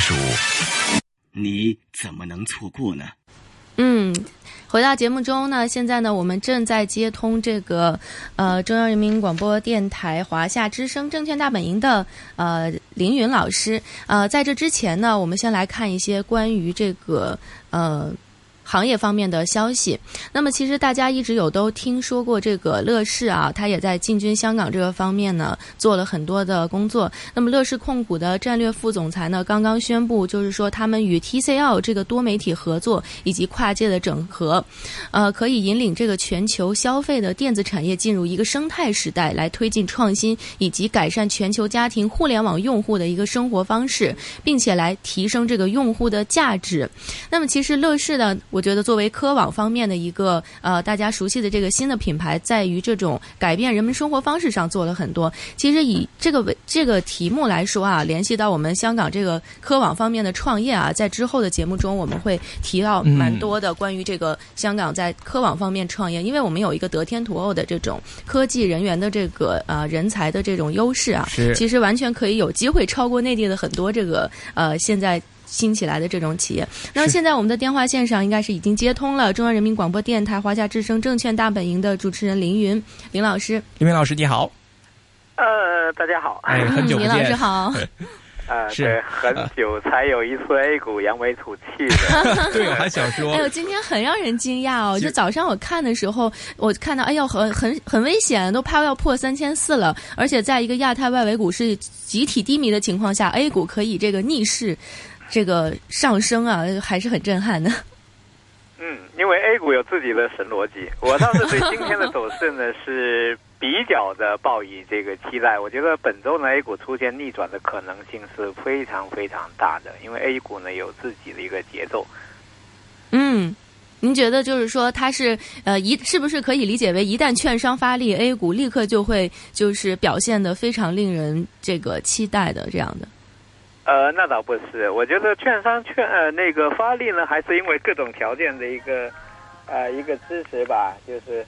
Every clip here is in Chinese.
数，你怎么能错过呢？嗯，回到节目中呢，现在呢，我们正在接通这个呃中央人民广播电台华夏之声证券大本营的呃凌云老师。呃，在这之前呢，我们先来看一些关于这个呃。行业方面的消息，那么其实大家一直有都听说过这个乐视啊，它也在进军香港这个方面呢做了很多的工作。那么乐视控股的战略副总裁呢刚刚宣布，就是说他们与 TCL 这个多媒体合作以及跨界的整合，呃，可以引领这个全球消费的电子产业进入一个生态时代，来推进创新以及改善全球家庭互联网用户的一个生活方式，并且来提升这个用户的价值。那么其实乐视呢，我。我觉得作为科网方面的一个呃大家熟悉的这个新的品牌，在于这种改变人们生活方式上做了很多。其实以这个为这个题目来说啊，联系到我们香港这个科网方面的创业啊，在之后的节目中我们会提到蛮多的关于这个香港在科网方面创业，因为我们有一个得天独厚的这种科技人员的这个呃人才的这种优势啊，其实完全可以有机会超过内地的很多这个呃现在。新起来的这种企业，那么现在我们的电话线上应该是已经接通了中央人民广播电台华夏之声证券大本营的主持人林云林老师。林云老师你好。呃，大家好。哎，很久不见。林老师好。啊，是很久才有一次 A 股扬眉吐气的。对，我还想说。哎呦，今天很让人惊讶哦！就早上我看的时候，我看到哎呦，很很很危险，都怕要破三千四了。而且在一个亚太外围股市集体低迷的情况下，A 股可以这个逆势。这个上升啊，还是很震撼的。嗯，因为 A 股有自己的神逻辑，我倒是对今天的走势呢是比较的抱以这个期待。我觉得本周呢 A 股出现逆转的可能性是非常非常大的，因为 A 股呢有自己的一个节奏。嗯，您觉得就是说它是呃一是不是可以理解为一旦券商发力，A 股立刻就会就是表现的非常令人这个期待的这样的？呃，那倒不是，我觉得券商券呃那个发力呢，还是因为各种条件的一个呃一个支持吧，就是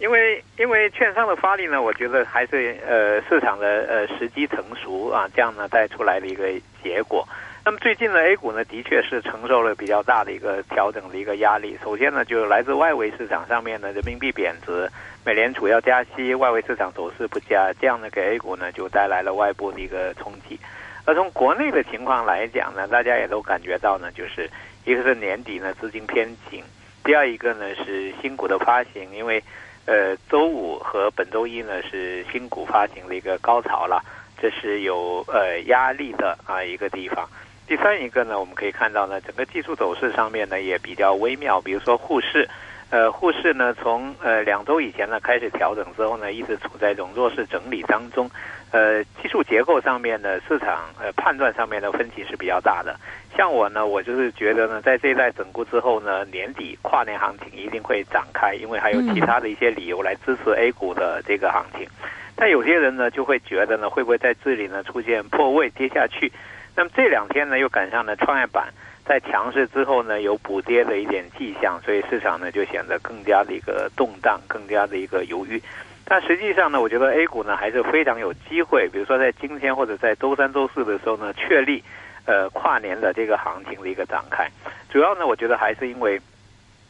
因为因为券商的发力呢，我觉得还是呃市场的呃时机成熟啊，这样呢带出来的一个结果。那么最近呢，A 股呢的确是承受了比较大的一个调整的一个压力。首先呢，就来自外围市场上面呢，人民币贬值，美联储要加息，外围市场走势不佳，这样呢给 A 股呢就带来了外部的一个冲击。那从国内的情况来讲呢，大家也都感觉到呢，就是一个是年底呢资金偏紧，第二一个呢是新股的发行，因为呃周五和本周一呢是新股发行的一个高潮了，这是有呃压力的啊一个地方。第三一个呢，我们可以看到呢，整个技术走势上面呢也比较微妙，比如说沪市，呃沪市呢从呃两周以前呢开始调整之后呢，一直处在一种弱势整理当中。呃，技术结构上面的市场呃判断上面的分歧是比较大的。像我呢，我就是觉得呢，在这一代整固之后呢，年底跨年行情一定会展开，因为还有其他的一些理由来支持 A 股的这个行情。但有些人呢，就会觉得呢，会不会在这里呢出现破位跌下去？那么这两天呢，又赶上了创业板在强势之后呢，有补跌的一点迹象，所以市场呢就显得更加的一个动荡，更加的一个犹豫。但实际上呢，我觉得 A 股呢还是非常有机会，比如说在今天或者在周三、周四的时候呢，确立呃跨年的这个行情的一个展开。主要呢，我觉得还是因为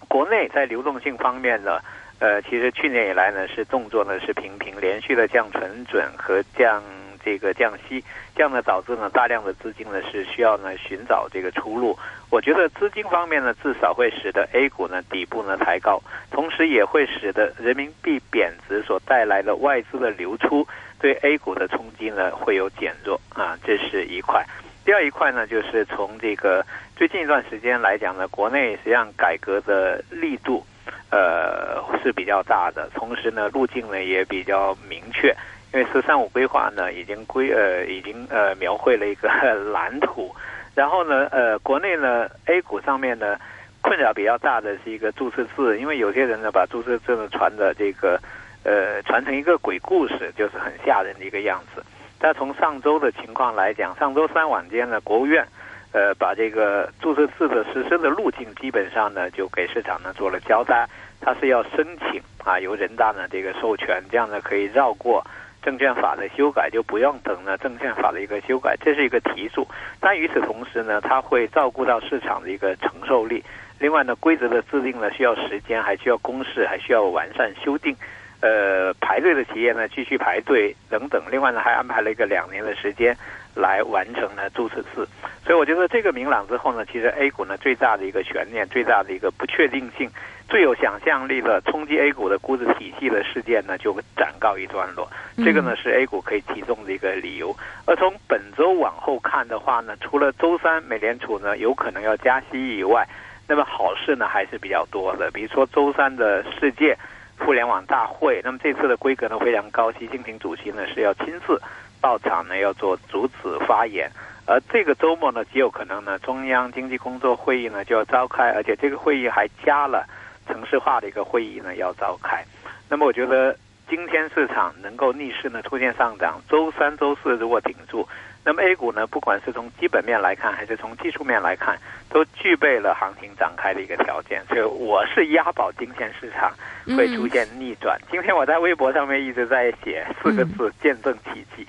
国内在流动性方面呢，呃，其实去年以来呢是动作呢是频频连续的降存准和降。这个降息，这样呢导致呢大量的资金呢是需要呢寻找这个出路。我觉得资金方面呢至少会使得 A 股呢底部呢抬高，同时也会使得人民币贬值所带来的外资的流出对 A 股的冲击呢会有减弱啊，这是一块。第二一块呢就是从这个最近一段时间来讲呢，国内实际上改革的力度呃是比较大的，同时呢路径呢也比较明确。因为“十三五”规划呢，已经规呃，已经呃描绘了一个 蓝图。然后呢，呃，国内呢，A 股上面呢，困扰比较大的是一个注册制，因为有些人呢，把注册制呢传的这个呃，传成一个鬼故事，就是很吓人的一个样子。但从上周的情况来讲，上周三晚间呢，国务院呃，把这个注册制的实施的路径，基本上呢，就给市场呢做了交代。它是要申请啊，由人大呢这个授权，这样呢可以绕过。证券法的修改，就不用等了证券法的一个修改，这是一个提速。但与此同时呢，它会照顾到市场的一个承受力。另外呢，规则的制定呢需要时间，还需要公示，还需要完善修订。呃，排队的企业呢继续排队等等。另外呢，还安排了一个两年的时间来完成呢注册制。所以我觉得这个明朗之后呢，其实 A 股呢最大的一个悬念、最大的一个不确定性、最有想象力的冲击 A 股的估值体系的事件呢，就暂告一段落。这个呢是 A 股可以提供的一个理由。而从本周往后看的话呢，除了周三美联储呢有可能要加息以外，那么好事呢还是比较多的。比如说周三的世界互联网大会，那么这次的规格呢非常高，习近平主席呢是要亲自到场呢要做主旨发言。而这个周末呢极有可能呢中央经济工作会议呢就要召开，而且这个会议还加了城市化的一个会议呢要召开。那么我觉得今天市场能够逆势呢出现上涨，周三、周四如果顶住。那么 A 股呢，不管是从基本面来看，还是从技术面来看，都具备了行情展开的一个条件。所以我是押宝今天市场会出现逆转。今天我在微博上面一直在写四个字：见证奇迹。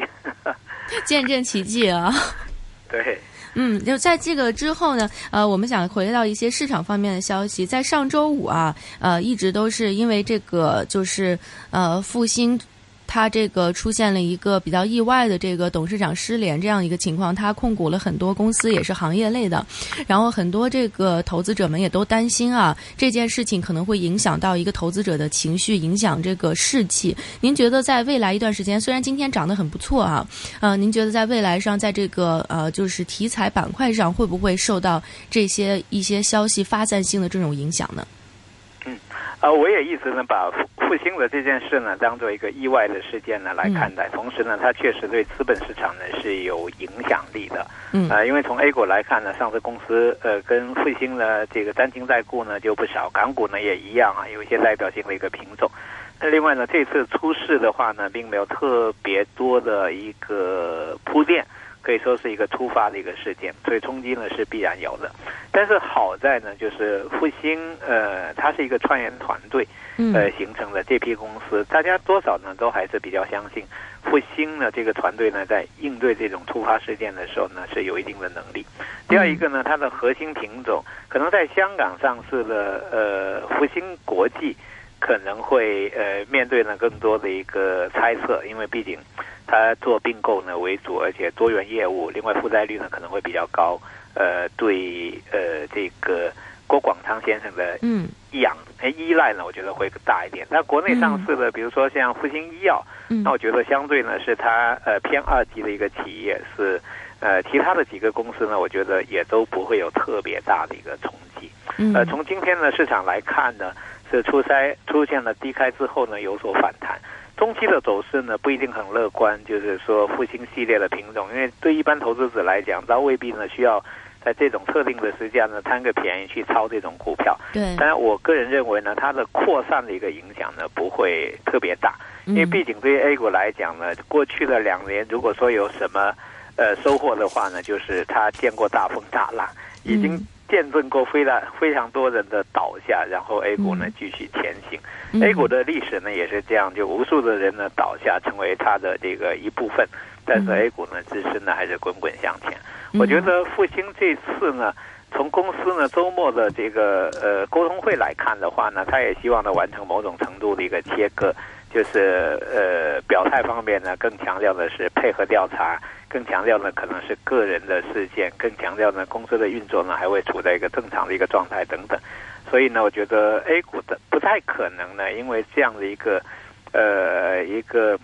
见证奇迹啊！对，嗯，就在这个之后呢，呃，我们想回到一些市场方面的消息，在上周五啊，呃，一直都是因为这个就是呃复兴。它这个出现了一个比较意外的这个董事长失联这样一个情况，它控股了很多公司，也是行业类的，然后很多这个投资者们也都担心啊，这件事情可能会影响到一个投资者的情绪，影响这个士气。您觉得在未来一段时间，虽然今天涨得很不错啊，呃，您觉得在未来上，在这个呃就是题材板块上，会不会受到这些一些消息发散性的这种影响呢？嗯呃，我也一直呢把复兴的这件事呢当做一个意外的事件呢来看待，同时呢，它确实对资本市场呢是有影响力的。嗯，呃，因为从 A 股来看呢，上市公司呃跟复兴呢这个沾亲带故呢就不少，港股呢也一样啊，有一些代表性的一个品种。那另外呢，这次出事的话呢，并没有特别多的一个铺垫。可以说是一个突发的一个事件，所以冲击呢是必然有的。但是好在呢，就是复兴呃，它是一个创业团队呃形成的这批公司，大家多少呢都还是比较相信复兴呢这个团队呢在应对这种突发事件的时候呢是有一定的能力。第二一个呢，它的核心品种可能在香港上市的呃复兴国际可能会呃面对呢更多的一个猜测，因为毕竟。它做并购呢为主，而且多元业务，另外负债率呢可能会比较高。呃，对呃这个郭广昌先生的嗯养依赖呢，我觉得会大一点。那国内上市的，比如说像复兴医药，那我觉得相对呢是它呃偏二级的一个企业，是呃其他的几个公司呢，我觉得也都不会有特别大的一个冲击。呃，从今天的市场来看呢，是初筛出现了低开之后呢有所反弹。中期的走势呢不一定很乐观，就是说复兴系列的品种，因为对一般投资者来讲，倒未必呢需要在这种特定的时间呢贪个便宜去抄这种股票。对，当然我个人认为呢，它的扩散的一个影响呢不会特别大，因为毕竟对于 A 股来讲呢，过去的两年如果说有什么呃收获的话呢，就是它见过大风大浪，已经。见证过非常非常多人的倒下，然后 A 股呢继续前行。A 股的历史呢也是这样，就无数的人呢倒下，成为它的这个一部分。但是 A 股呢自身呢还是滚滚向前。我觉得复兴这次呢，从公司呢周末的这个呃沟通会来看的话呢，他也希望呢完成某种程度的一个切割，就是呃表态方面呢更强调的是配合调查。更强调呢，可能是个人的事件；更强调呢，公司的运作呢还会处在一个正常的一个状态等等。所以呢，我觉得 A 股的不太可能呢，因为这样的一个呃一个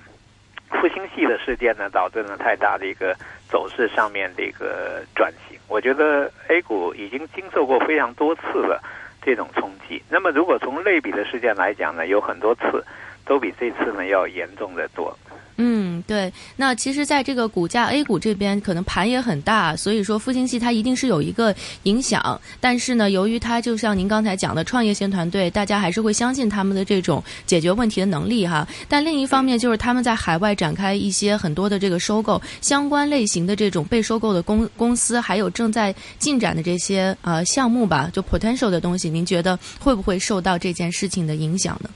复兴系的事件呢，导致了太大的一个走势上面的一个转型。我觉得 A 股已经经受过非常多次的这种冲击。那么，如果从类比的事件来讲呢，有很多次都比这次呢要严重的多。嗯，对。那其实，在这个股价 A 股这边，可能盘也很大，所以说复兴系它一定是有一个影响。但是呢，由于它就像您刚才讲的创业型团队，大家还是会相信他们的这种解决问题的能力哈。但另一方面，就是他们在海外展开一些很多的这个收购相关类型的这种被收购的公公司，还有正在进展的这些呃项目吧，就 potential 的东西，您觉得会不会受到这件事情的影响呢？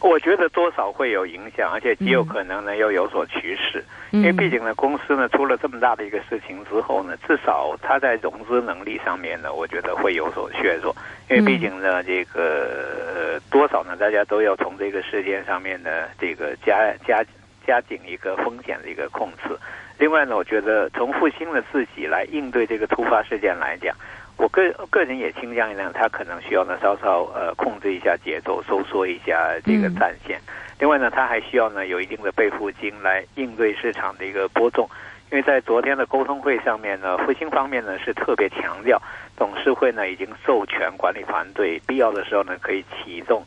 我觉得多少会有影响，而且极有可能呢又有所趋势，因为毕竟呢公司呢出了这么大的一个事情之后呢，至少它在融资能力上面呢，我觉得会有所削弱，因为毕竟呢这个多少呢大家都要从这个事件上面呢这个加加加紧一个风险的一个控制。另外呢，我觉得从复兴的自己来应对这个突发事件来讲。我个个人也倾向于呢，他可能需要呢稍稍呃控制一下节奏，收缩一下这个战线。另外呢，他还需要呢有一定的备付金来应对市场的一个波动。因为在昨天的沟通会上面呢，复兴方面呢是特别强调，董事会呢已经授权管理团队必要的时候呢可以启动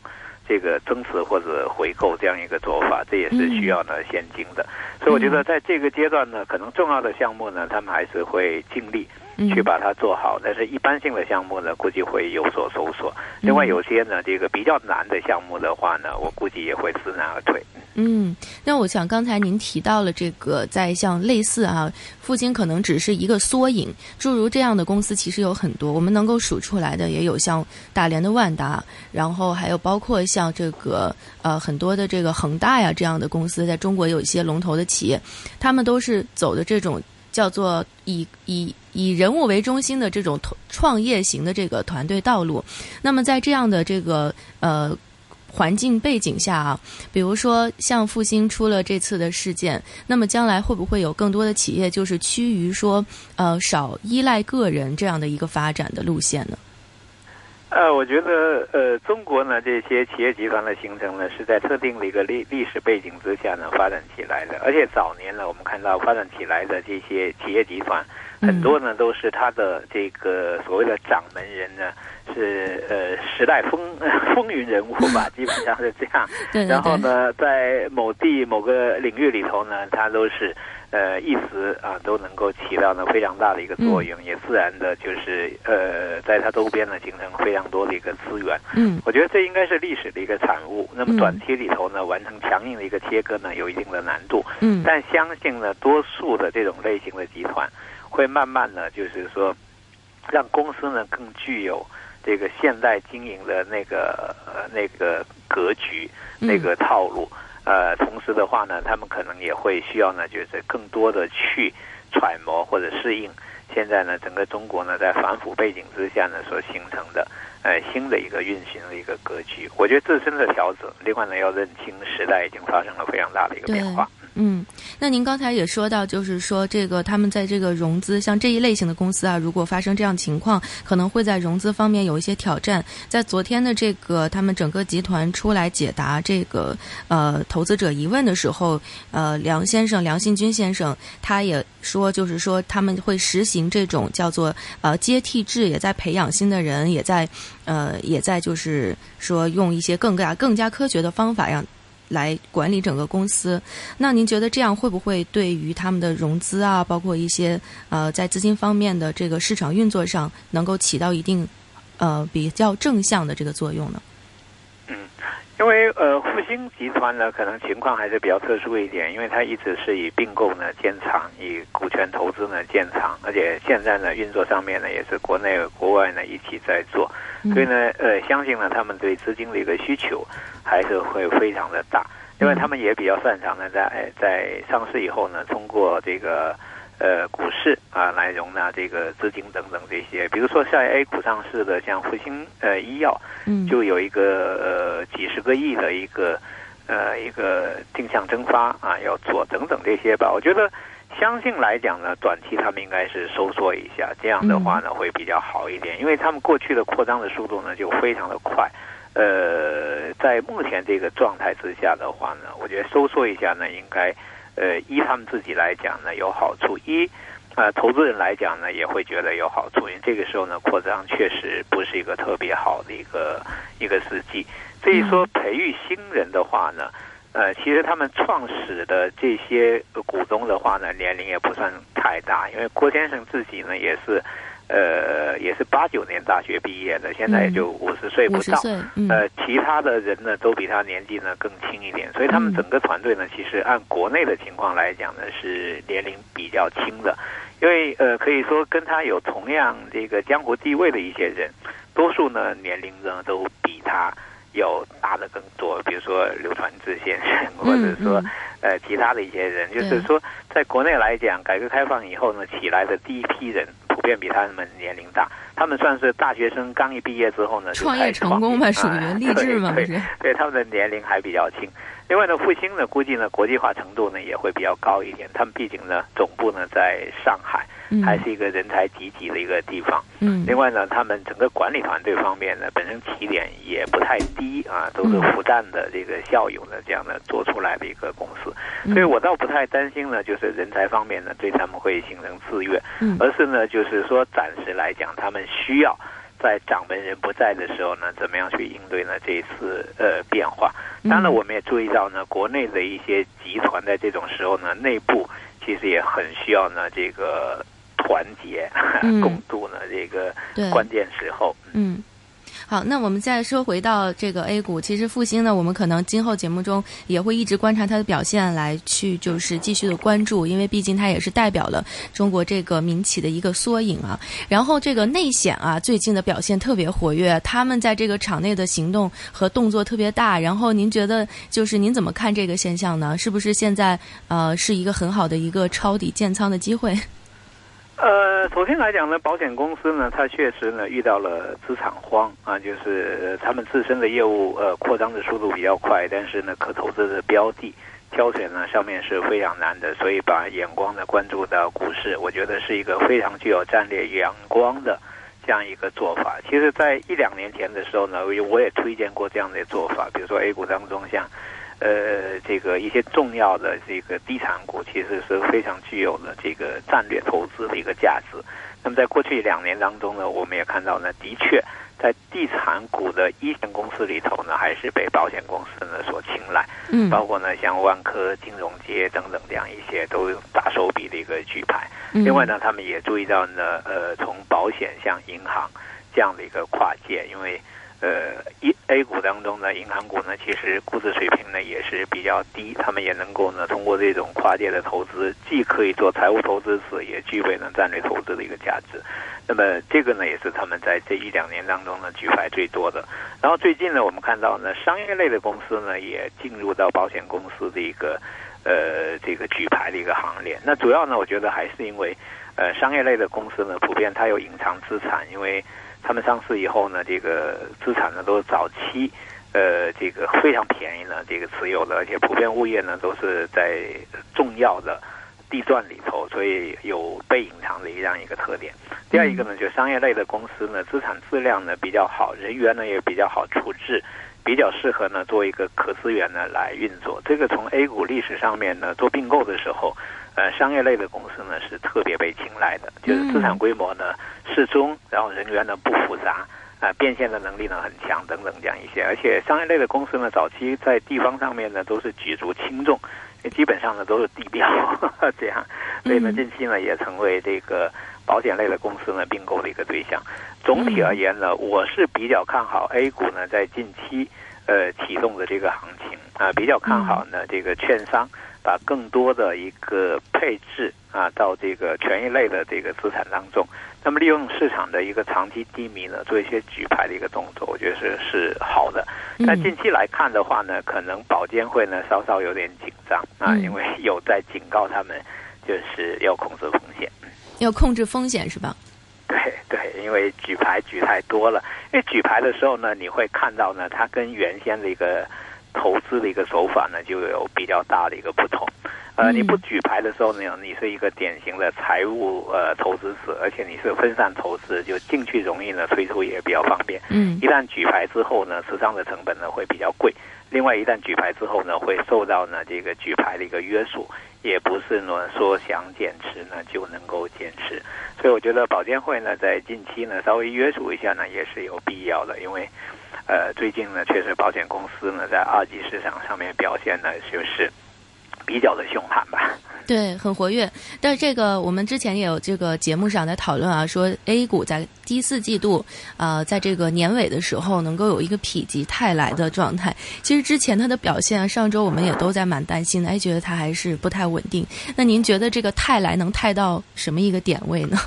这个增持或者回购这样一个做法，这也是需要呢现金的。所以我觉得在这个阶段呢，可能重要的项目呢，他们还是会尽力。去把它做好，但是一般性的项目呢，估计会有所收缩。另外，有些呢，这个比较难的项目的话呢，我估计也会知难而退。嗯，那我想刚才您提到了这个，在像类似啊，复兴可能只是一个缩影，诸如这样的公司其实有很多，我们能够数出来的也有像大连的万达，然后还有包括像这个呃很多的这个恒大呀这样的公司，在中国有一些龙头的企业，他们都是走的这种。叫做以以以人物为中心的这种创业型的这个团队道路，那么在这样的这个呃环境背景下啊，比如说像复兴出了这次的事件，那么将来会不会有更多的企业就是趋于说呃少依赖个人这样的一个发展的路线呢？呃，我觉得呃，中国呢这些企业集团的形成呢，是在特定的一个历历史背景之下呢发展起来的。而且早年呢，我们看到发展起来的这些企业集团，很多呢都是他的这个所谓的掌门人呢，是呃时代风 风云人物吧，基本上是这样。然后呢，在某地某个领域里头呢，他都是。呃，一时啊都能够起到呢非常大的一个作用，也自然的就是呃，在它周边呢形成非常多的一个资源。嗯，我觉得这应该是历史的一个产物。那么短期里头呢，完成强硬的一个切割呢，有一定的难度。嗯，但相信呢，多数的这种类型的集团会慢慢呢就是说，让公司呢更具有这个现代经营的那个呃那个格局、那个套路。呃，同时的话呢，他们可能也会需要呢，就是更多的去揣摩或者适应现在呢，整个中国呢在反腐背景之下呢所形成的呃新的一个运行的一个格局。我觉得自身的调整，另外呢要认清时代已经发生了非常大的一个变化。嗯，那您刚才也说到，就是说这个他们在这个融资，像这一类型的公司啊，如果发生这样情况，可能会在融资方面有一些挑战。在昨天的这个他们整个集团出来解答这个呃投资者疑问的时候，呃梁先生梁信军先生他也说，就是说他们会实行这种叫做呃接替制，也在培养新的人，也在呃也在就是说用一些更加更加科学的方法让。来管理整个公司，那您觉得这样会不会对于他们的融资啊，包括一些呃在资金方面的这个市场运作上，能够起到一定呃比较正向的这个作用呢？嗯，因为呃复星集团呢，可能情况还是比较特殊一点，因为它一直是以并购呢建厂，以权投资呢建厂，而且现在呢运作上面呢也是国内国外呢一起在做。所以呢，呃，相信呢，他们对资金的一个需求还是会非常的大。另外他们也比较擅长呢，在在上市以后呢，通过这个呃股市啊来容纳这个资金等等这些。比如说在 A 股上市的像复星呃医药，嗯，就有一个呃几十个亿的一个呃一个定向增发啊要做等等这些吧。我觉得。相信来讲呢，短期他们应该是收缩一下，这样的话呢会比较好一点，因为他们过去的扩张的速度呢就非常的快，呃，在目前这个状态之下的话呢，我觉得收缩一下呢应该，呃，依他们自己来讲呢有好处，一，呃，投资人来讲呢也会觉得有好处，因为这个时候呢扩张确实不是一个特别好的一个一个时机。至于说培育新人的话呢。呃，其实他们创始的这些股东的话呢，年龄也不算太大，因为郭先生自己呢也是，呃，也是八九年大学毕业的，现在也就五十岁不到。呃，其他的人呢都比他年纪呢更轻一点，所以他们整个团队呢，其实按国内的情况来讲呢，是年龄比较轻的。因为呃，可以说跟他有同样这个江湖地位的一些人，多数呢年龄呢都比他。有大的更多，比如说刘传志先生，或者说嗯呃其他的一些人，就是说在国内来讲，改革开放以后呢，起来的第一批人普遍比他们年龄大，他们算是大学生刚一毕业之后呢，就创业成功嘛，业属于啊励志嘛，对是？对他们的年龄还比较轻。另外呢，复兴呢，估计呢国际化程度呢也会比较高一点。他们毕竟呢总部呢在上海，嗯还是一个人才济济的一个地方。嗯。另外呢，他们整个管理团队方面呢，本身起点也不太低啊，都是嗯复旦的这个校友呢这样的做出来的一个公司，嗯。所以我倒不太担心呢，就是人才方面呢对他们会形成制约，嗯。而是呢就是说暂时来讲，他们需要在掌门人不在的时候呢，怎么样去应对呢这一次呃变化。当然我们也注意到呢，国内的一些集团在这种时候呢，内部其实也很需要呢这个团结、嗯 共度呢这个对关键时候。嗯。好，那我们再说回到这个 A 股，其实复兴呢，我们可能今后节目中也会一直观察它的表现，来去就是继续的关注，因为毕竟它也是代表了中国这个民企的一个缩影啊。然后这个内险啊，最近的表现特别活跃，他们在这个场内的行动和动作特别大。然后您觉得就是您怎么看这个现象呢？是不是现在呃是一个很好的一个抄底建仓的机会？呃，首先来讲呢，保险公司呢，它确实呢遇到了资产荒啊，就是他们自身的业务呃扩张的速度比较快，但是呢可投资的标的挑选呢上面是非常难的，所以把眼光呢关注到股市，我觉得是一个非常具有战略眼光的这样一个做法。其实，在一两年前的时候呢，我也推荐过这样的做法，比如说 A 股当中像。呃，这个一些重要的这个地产股，其实是非常具有了这个战略投资的一个价值。那么在过去两年当中呢，我们也看到呢，的确在地产股的一线公司里头呢，还是被保险公司呢所青睐，嗯包括呢像万科、金融街等等这样一些都有大手笔的一个举牌。嗯另外呢，他们也注意到呢，呃，从保险向银行这样的一个跨界，因为呃，一 A 股当中呢，银行股呢，其实估值水平呢也是比较低，他们也能够呢通过这种跨界的投资，既可以做财务投资者，也具备呢战略投资的一个价值。那么这个呢，也是他们在这一两年当中呢举牌最多的。然后最近呢，我们看到呢，商业类的公司呢也进入到保险公司的一个呃这个举牌的一个行列。那主要呢，我觉得还是因为呃商业类的公司呢，普遍它有隐藏资产，因为他们上市以后呢，这个资产呢都是早期。呃，这个非常便宜呢，这个持有的，而且普遍物业呢都是在重要的地段里头，所以有被隐藏的这样一个特点。第二一个呢，就商业类的公司呢，资产质量呢比较好，人员呢也比较好处置，比较适合呢做一个可资源呢来运作。这个从 A 股历史上面呢做并购的时候，呃，商业类的公司呢是特别被青睐的，就是资产规模呢适中，然后人员呢不复杂。啊，变现的能力呢很强，等等这样一些，而且商业类的公司呢，早期在地方上面呢都是举足轻重，基本上呢都是地标 这样，所以呢嗯近期呢也成为这个保险类的公司呢并购的一个对象。总体而言呢，我是比较看好 A 股呢在近期呃启动的这个行情啊、比较看好呢这个券商把更多的一个配置啊到这个权益类的这个资产当中。那么利用市场的一个长期低迷呢，做一些举牌的一个动作，我觉得是是好的。嗯那近期来看的话呢，可能保监会呢稍稍有点紧张啊，嗯因为有在警告他们，就是要控制风险。要控制风险是吧？对对，因为举牌举太多了，因为举牌的时候呢，你会看到呢，它跟原先的一个投资的一个手法呢，就有比较大的一个不同。呃，嗯你不举牌的时候呢，你是一个典型的财务呃投资者，而且你是分散投资，就进去容易呢，退出也比较方便。嗯一旦举牌之后呢，持仓的成本呢会比较贵。另外，一旦举牌之后呢，会受到呢这个举牌的一个约束，也不是呢说想减持呢就能够减持。所以我觉得保监会呢在近期呢稍微约束一下呢也是有必要的，因为呃最近呢确实保险公司呢在二级市场上面表现呢就是比较的凶悍吧。对，很活跃。但是这个我们之前也有这个节目上在讨论啊，说 A 股在第四季度，呃，在这个年尾的时候能够有一个否极泰来的状态。其实之前它的表现啊，上周我们也都在蛮担心的，哎，觉得它还是不太稳定。那您觉得这个泰来能泰到什么一个点位呢？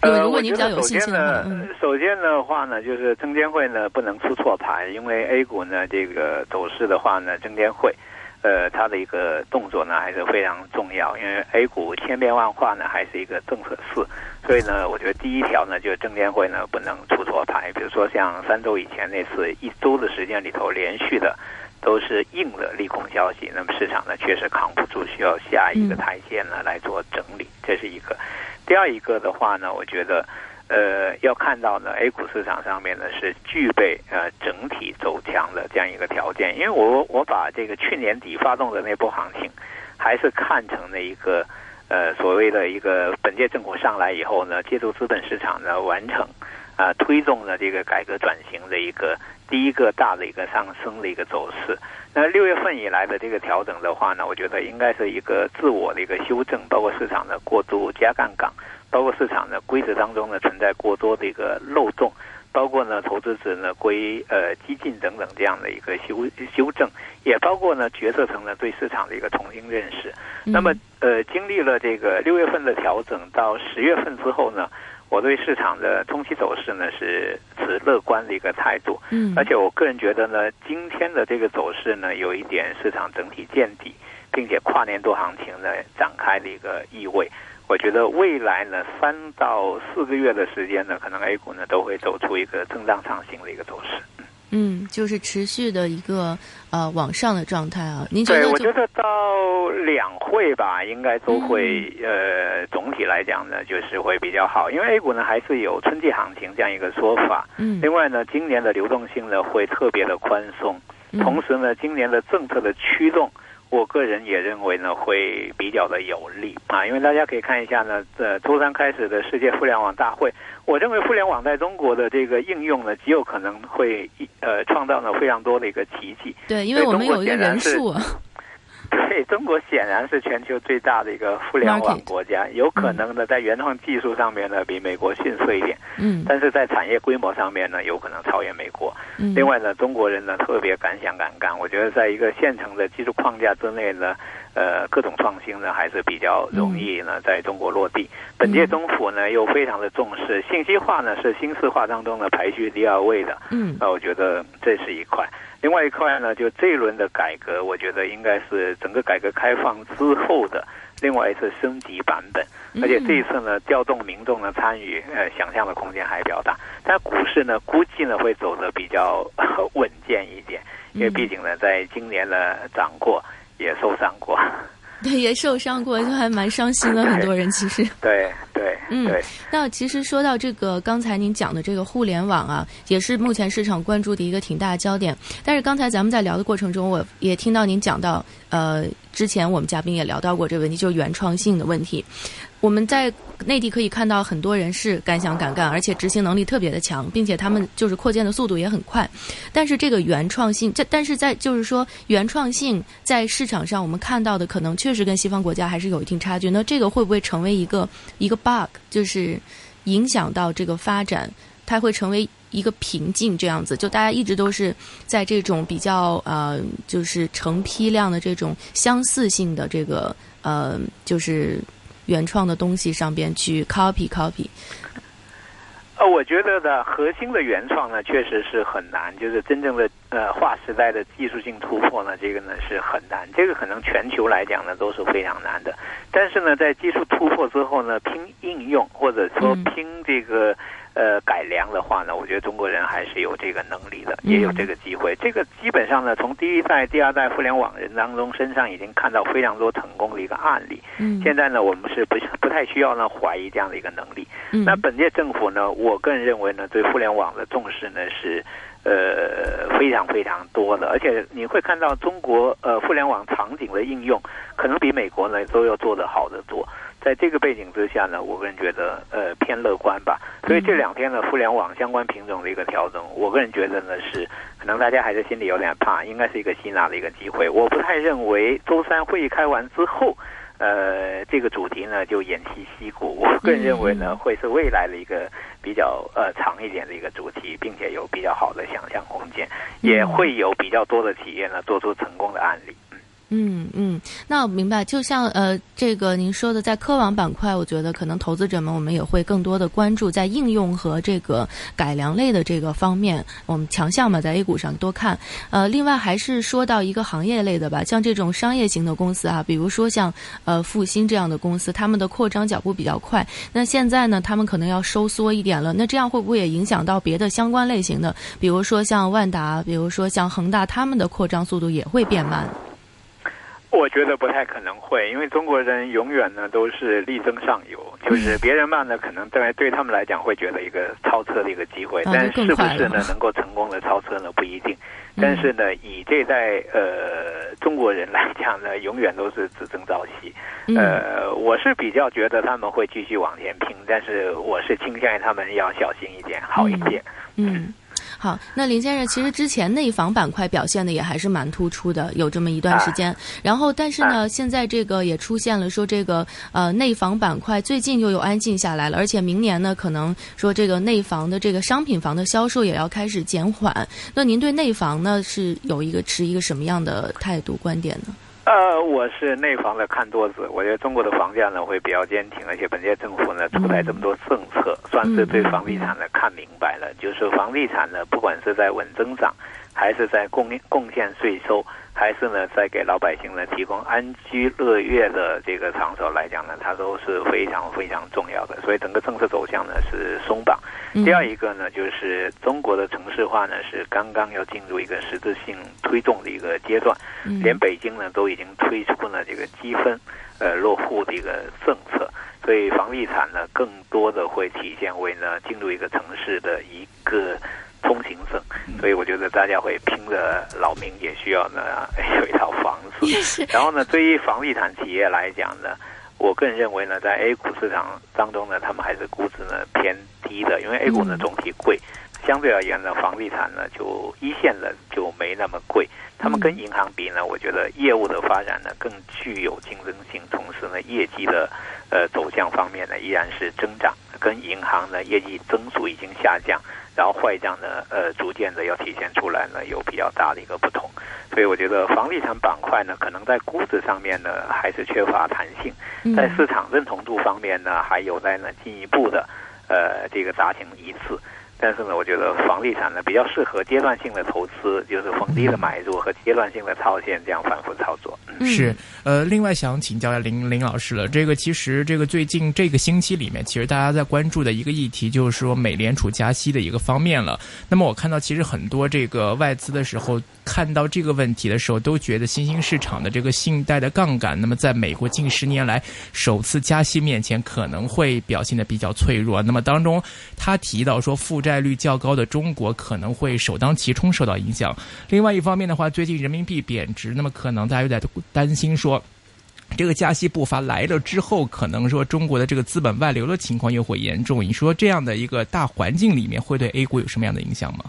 呃，如果您比较有信心的话，首先的话呢，就是证监会呢不能出错牌，因为 A 股呢这个走势的话呢，证监会。呃，它的一个动作呢还是非常重要，因为 A 股千变万化呢，还是一个政策市，所以呢，我觉得第一条呢，就是证监会呢不能出错牌。比如说像三周以前那次一周的时间里头连续的都是硬的利空消息，那么市场呢确实扛不住，需要下一个台阶呢来做整理，这是一个。第二一个的话呢，我觉得。呃，要看到呢，A 股市场上面呢是具备呃整体走强的这样一个条件，因为我我把这个去年底发动的那波行情，还是看成了一个呃所谓的一个本届政府上来以后呢，借助资本市场呢完成啊、推动了这个改革转型的一个第一个大的一个上升的一个走势。那六月份以来的这个调整的话呢，我觉得应该是一个自我的一个修正，包括市场的过度加杠杆。包括市场的规则当中呢存在过多的一个漏洞，包括呢投资者呢归呃激进等等这样的一个修修正，也包括呢决策层呢对市场的一个重新认识。那么呃经历了这个六月份的调整到十月份之后呢，我对市场的中期走势呢是持乐观的一个态度。嗯，而且我个人觉得呢，今天的这个走势呢有一点市场整体见底，并且跨年度行情呢展开的一个意味。我觉得未来呢，三到四个月的时间呢，可能 A 股呢都会走出一个震荡上行的一个走势。嗯，就是持续的一个呃往上的状态啊。您觉，得就我觉得到两会吧，应该都会、呃，总体来讲呢，就是会比较好，因为 A 股呢还是有春季行情这样一个说法。嗯另外呢，今年的流动性呢会特别的宽松，嗯同时呢，今年的政策的驱动，我个人也认为呢会比较的有利啊，因为大家可以看一下呢，呃，周三开始的世界互联网大会，我认为互联网在中国的这个应用呢，极有可能会呃创造了非常多的一个奇迹。对，因为我们有一个人数啊，对中国显然是全球最大的一个互联网国家，有可能呢在原创技术上面呢比美国逊色一点，嗯但是在产业规模上面呢有可能超越美国。嗯，另外呢，中国人呢特别敢想敢干，我觉得在一个现成的技术框架之内呢，呃，各种创新呢还是比较容易呢在中国落地。本届政府呢又非常的重视信息化呢是新四化当中呢排序第二位的，嗯那我觉得这是一块。另外一块呢，就这一轮的改革，我觉得应该是整个改革开放之后的另外一次升级版本，嗯而且这一次呢，调动民众的参与，呃，想象的空间还比较大。但股市呢，估计呢会走得比较稳健一点，因为嗯毕竟呢，在今年呢涨过，也受伤过。对，也受伤过，就还蛮伤心的，很多人其实。对对嗯，那其实说到这个，刚才您讲的这个互联网啊，也是目前市场关注的一个挺大的焦点。但是刚才咱们在聊的过程中，我也听到您讲到，呃，之前我们嘉宾也聊到过这个问题，就是原创性的问题。我们在内地可以看到很多人是敢想敢干，而且执行能力特别的强，并且他们就是扩建的速度也很快。但是这个原创性，这但是在就是说原创性在市场上我们看到的可能确实跟西方国家还是有一定差距。那这个会不会成为一个一个 bug，就是影响到这个发展？它会成为一个瓶颈，这样子，就大家一直都是在这种比较呃，就是成批量的这种相似性的这个呃，就是原创的东西上边去 copy copy。呃，我觉得呢，核心的原创呢，确实是很难，就是真正的呃划时代的技术性突破呢，这个呢是很难，这个可能全球来讲呢都是非常难的。但是呢，在技术突破之后呢，拼应用或者说嗯拼这个。呃，改良的话呢，我觉得中国人还是有这个能力的，嗯也有这个机会。这个基本上呢，从第一代、第二代互联网人当中身上已经看到非常多成功的一个案例。嗯，现在呢，我们是不不太需要呢怀疑这样的一个能力。嗯那本届政府呢，我个人认为呢，对互联网的重视呢是呃非常非常多的，而且你会看到中国呃互联网场景的应用，可能比美国呢都要做得好得多。在这个背景之下呢，我个人觉得呃偏乐观吧。所以这两天呢，互联网相关品种的一个调整，我个人觉得呢是可能大家还是心里有点怕，应该是一个吸纳的一个机会。我不太认为周三会议开完之后。呃，这个主题呢就偃旗息鼓，我个人认为呢会是未来的一个比较呃长一点的一个主题，并且有比较好的想象空间，也会有比较多的企业呢做出成功的案例。嗯嗯，那我明白。就像呃，这个您说的，在科网板块，我觉得可能投资者们我们也会更多的关注在应用和这个改良类的这个方面，我们强项嘛，在 A 股上多看。呃，另外还是说到一个行业类的吧，像这种商业型的公司啊，比如说像呃复兴这样的公司，他们的扩张脚步比较快。那现在呢，他们可能要收缩一点了。那这样会不会也影响到别的相关类型的，比如说像万达，比如说像恒大，他们的扩张速度也会变慢？我觉得不太可能会，因为中国人永远呢都是力争上游，就是别人慢呢，可能对对他们来讲会觉得一个超车的一个机会，但是不是呢能够成功的超车呢不一定。但是呢，以这代呃中国人来讲呢，永远都是只争朝夕。呃，我是比较觉得他们会继续往前拼，但是我是倾向于他们要小心一点，好一点。嗯。好，那林先生，其实之前内房板块表现的也还是蛮突出的，有这么一段时间。然后，但是呢，现在这个也出现了，说这个呃内房板块最近又有安静下来了，而且明年呢，可能说这个内房的这个商品房的销售也要开始减缓。那您对内房呢是有一个持一个什么样的态度观点呢？呃，我是内房的看多子，我觉得中国的房价呢会比较坚挺，而且本届政府呢出台这么多政策，算是对房地产呢看明白了，就是房地产呢不管是在稳增长，还是在贡贡献税收。还是呢，在给老百姓呢提供安居乐业的这个场所来讲呢，它都是非常非常重要的。所以整个政策走向呢是松绑。第二一个呢，就是中国的城市化呢是刚刚要进入一个实质性推动的一个阶段，连北京呢都已经推出了这个积分呃落户的一个政策，所以房地产呢更多的会体现为呢进入一个城市的一个。通行证，所以我觉得大家会拼着老命也需要呢 有一套房子。然后呢，对于房地产企业来讲呢，我个人认为呢，在 A 股市场当中呢，他们还是估值呢偏低的，因为 A 股呢总体贵，相对而言呢，房地产呢就一线的就没那么贵。他们跟银行比呢，我觉得业务的发展呢更具有竞争性，同时呢业绩的呃走向方面呢依然是增长，跟银行呢业绩增速已经下降。然后坏账呢，呃，逐渐的要体现出来呢，有比较大的一个不同，所以我觉得房地产板块呢，可能在估值上面呢，还是缺乏弹性，在市场认同度方面呢，还有待呢进一步的，呃，这个达成一致。但是呢，我觉得房地产呢比较适合阶段性的投资，就是逢低的买入和阶段性的套现这样反复操作。是，呃，另外想请教一下林林老师了，这个其实这个最近这个星期里面，其实大家在关注的一个议题就是说美联储加息的一个方面了。那么我看到其实很多这个外资的时候看到这个问题的时候，都觉得新兴市场的这个信贷的杠杆，那么在美国近十年来首次加息面前可能会表现的比较脆弱。那么当中他提到说负债。债率较高的中国可能会首当其冲受到影响。另外一方面的话，最近人民币贬值，那么可能大家有点担心说，这个加息步伐来了之后，可能说中国的这个资本外流的情况又会严重。你说这样的一个大环境里面，会对 A 股有什么样的影响吗？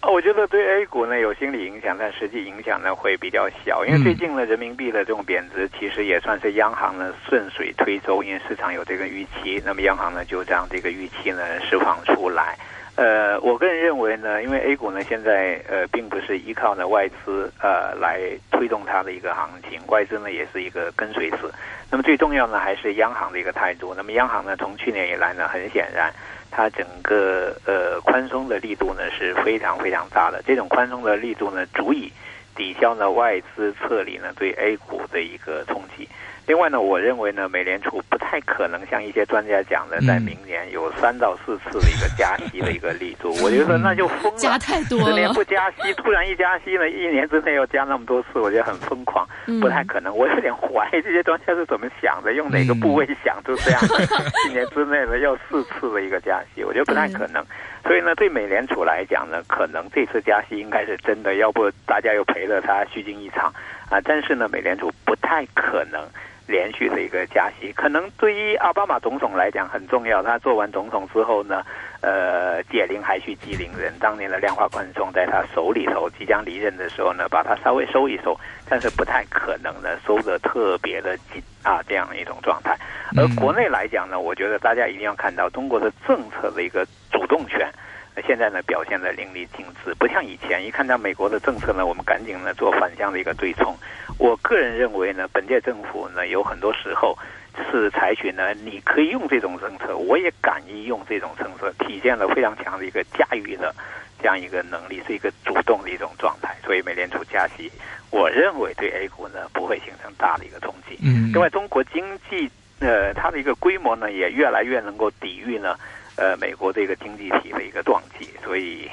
啊我觉得对 A 股呢有心理影响，但实际影响呢会比较小，因为最近呢人民币的这种贬值，其实也算是央行呢顺水推舟，因为市场有这个预期，那么央行呢就将这个预期呢释放出来。呃，我个人认为呢，因为 A 股呢现在呃并不是依靠呢外资呃来推动它的一个行情，外资呢也是一个跟随者。那么最重要呢还是央行的一个态度。那么央行呢从去年以来呢，很显然它整个呃宽松的力度呢是非常非常大的。这种宽松的力度呢，足以抵消呢外资撤离呢对 A 股的一个冲击。另外呢，我认为呢，美联储不太可能像一些专家讲的，在明年有三到四次的一个加息的一个力度。我觉得那就疯了，加太多了。十年不加息，突然一加息呢，一年之内要加那么多次，我觉得很疯狂，不太可能。我有点怀疑这些专家是怎么想的，用哪个部位想就这样，一年之内呢要四次的一个加息，我觉得不太可能。所以呢，对美联储来讲呢，可能这次加息应该是真的，要不大家又赔了他虚惊一场啊。但是呢，美联储不太可能。连续的一个加息，可能对于奥巴马总统来讲很重要。他做完总统之后呢，呃，解铃还须系铃人。当年的量化宽松在他手里头，即将离任的时候呢，把它稍微收一收，但是不太可能呢收的特别的紧啊，这样一种状态。而国内来讲呢，我觉得大家一定要看到中国的政策的一个主动权。现在呢，表现的淋漓尽致，不像以前，一看到美国的政策呢，我们赶紧呢做反向的一个对冲。我个人认为呢，本届政府呢有很多时候是采取呢，你可以用这种政策，我也敢于用这种政策，体现了非常强的一个驾驭的这样一个能力，是一个主动的一种状态。所以美联储加息，我认为对 A 股呢不会形成大的一个冲击。嗯，另外，中国经济呃它的一个规模呢也越来越能够抵御呢呃美国这个经济体的一个撞击，所以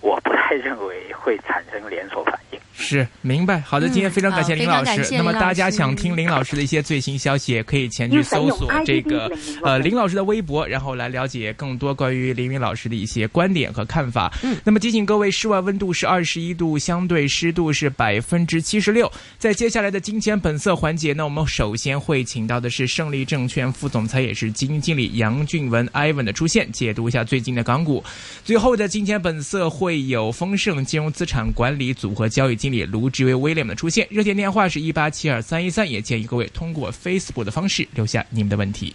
我不太认为会产生连锁反应。是明白，好的，今天非常感谢嗯林老师。那么大家想听林老师的一些最新消息，也可以前去搜索这个呃林老师的微博，然后来了解更多关于林云老师的一些观点和看法。嗯，那么提醒各位，室外温度是二十一度，相对湿度是百分之七十六。在接下来的金钱本色环节呢，我们首先会请到的是胜利证券副总裁也是基金经理杨俊文 Ivan 的出现，解读一下最近的港股。最后的金钱本色会有丰盛金融资产管理组合交易经理卢志威廉的出现，热线电话是一八七二三一三，也建议各位通过 Facebook 的方式留下你们的问题。